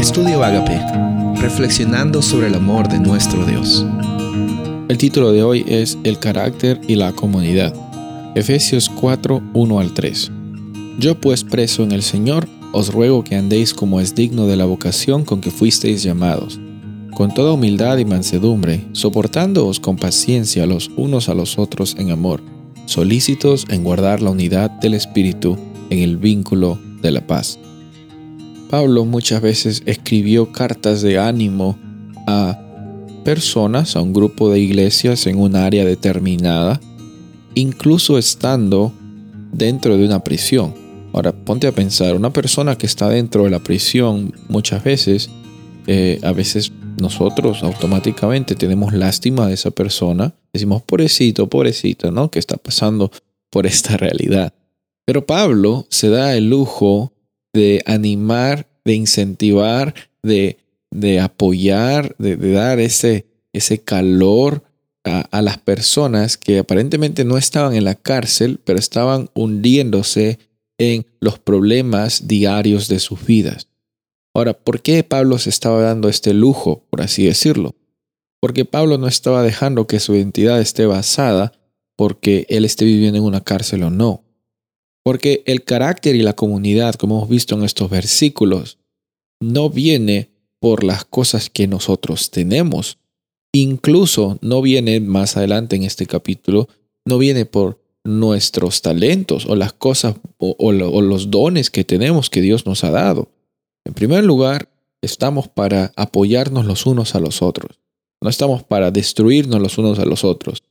Estudio Agape, reflexionando sobre el amor de nuestro Dios. El título de hoy es El carácter y la comunidad. Efesios 4, 1 al 3. Yo pues preso en el Señor, os ruego que andéis como es digno de la vocación con que fuisteis llamados, con toda humildad y mansedumbre, soportándoos con paciencia los unos a los otros en amor, solícitos en guardar la unidad del Espíritu en el vínculo de la paz. Pablo muchas veces escribió cartas de ánimo a personas, a un grupo de iglesias en un área determinada, incluso estando dentro de una prisión. Ahora, ponte a pensar, una persona que está dentro de la prisión muchas veces, eh, a veces nosotros automáticamente tenemos lástima de esa persona, decimos, pobrecito, pobrecito, ¿no? Que está pasando por esta realidad. Pero Pablo se da el lujo de animar, de incentivar, de, de apoyar, de, dar ese, ese calor a, a, las personas que aparentemente no estaban en la cárcel, pero estaban hundiéndose en los problemas diarios de sus vidas. Ahora, ¿por qué Pablo se estaba dando este lujo, por así decirlo? Porque Pablo no estaba dejando que su identidad esté basada porque él esté viviendo en una cárcel o no. Porque el carácter y la comunidad, como hemos visto en estos versículos, no viene por las cosas que nosotros tenemos. Incluso no viene más adelante en este capítulo, no viene por nuestros talentos o las cosas o, los dones que tenemos que Dios nos ha dado. En primer lugar, estamos para apoyarnos los unos a los otros. No estamos para destruirnos los unos a los otros.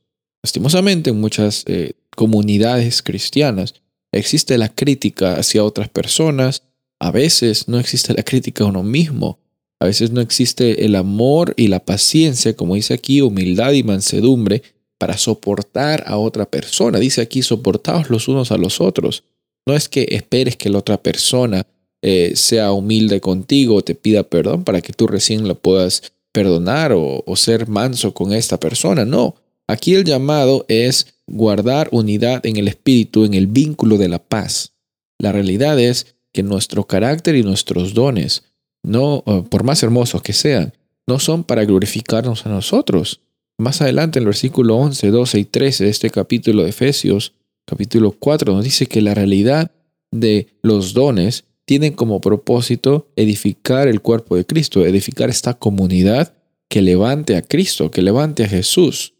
Lastimosamente, en muchas eh, comunidades cristianas, Existe la crítica hacia otras personas, a veces no existe la crítica a uno mismo, a veces no existe el amor y la paciencia, como dice aquí, humildad y mansedumbre para soportar a otra persona. Dice aquí, soportaos los unos a los otros. No es que esperes que la otra persona eh, sea humilde contigo o te pida perdón para que tú recién la puedas perdonar o, o ser manso con esta persona. No, aquí el llamado es guardar unidad en el espíritu, en el vínculo de la paz. La realidad es que nuestro carácter y nuestros dones, no eh, por más hermosos que sean, no son para glorificarnos a nosotros. Más adelante en el versículo 11, 12 y 13 de este capítulo de Efesios, capítulo 4, nos dice que la realidad de los dones tienen como propósito edificar el cuerpo de Cristo, edificar esta comunidad que levante a Cristo, que levante a Jesús.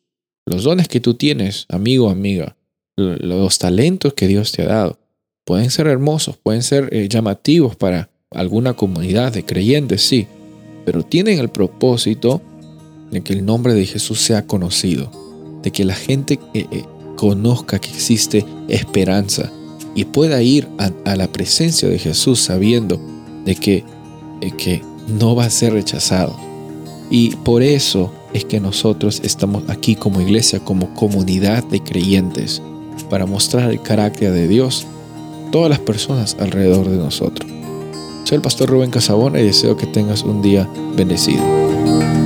Los dones que tú tienes, amigo amiga, los talentos que Dios te ha dado, pueden ser hermosos, pueden ser eh, llamativos para alguna comunidad de creyentes, sí, pero tienen el propósito de que el nombre de Jesús sea conocido, de que la gente eh, eh, conozca que existe esperanza y pueda ir a, la presencia de Jesús sabiendo de que, que no va a ser rechazado. Y por eso es que nosotros estamos aquí como iglesia, como comunidad de creyentes, para mostrar el carácter de Dios a todas las personas alrededor de nosotros. Soy el pastor Rubén Casabona y deseo que tengas un día bendecido.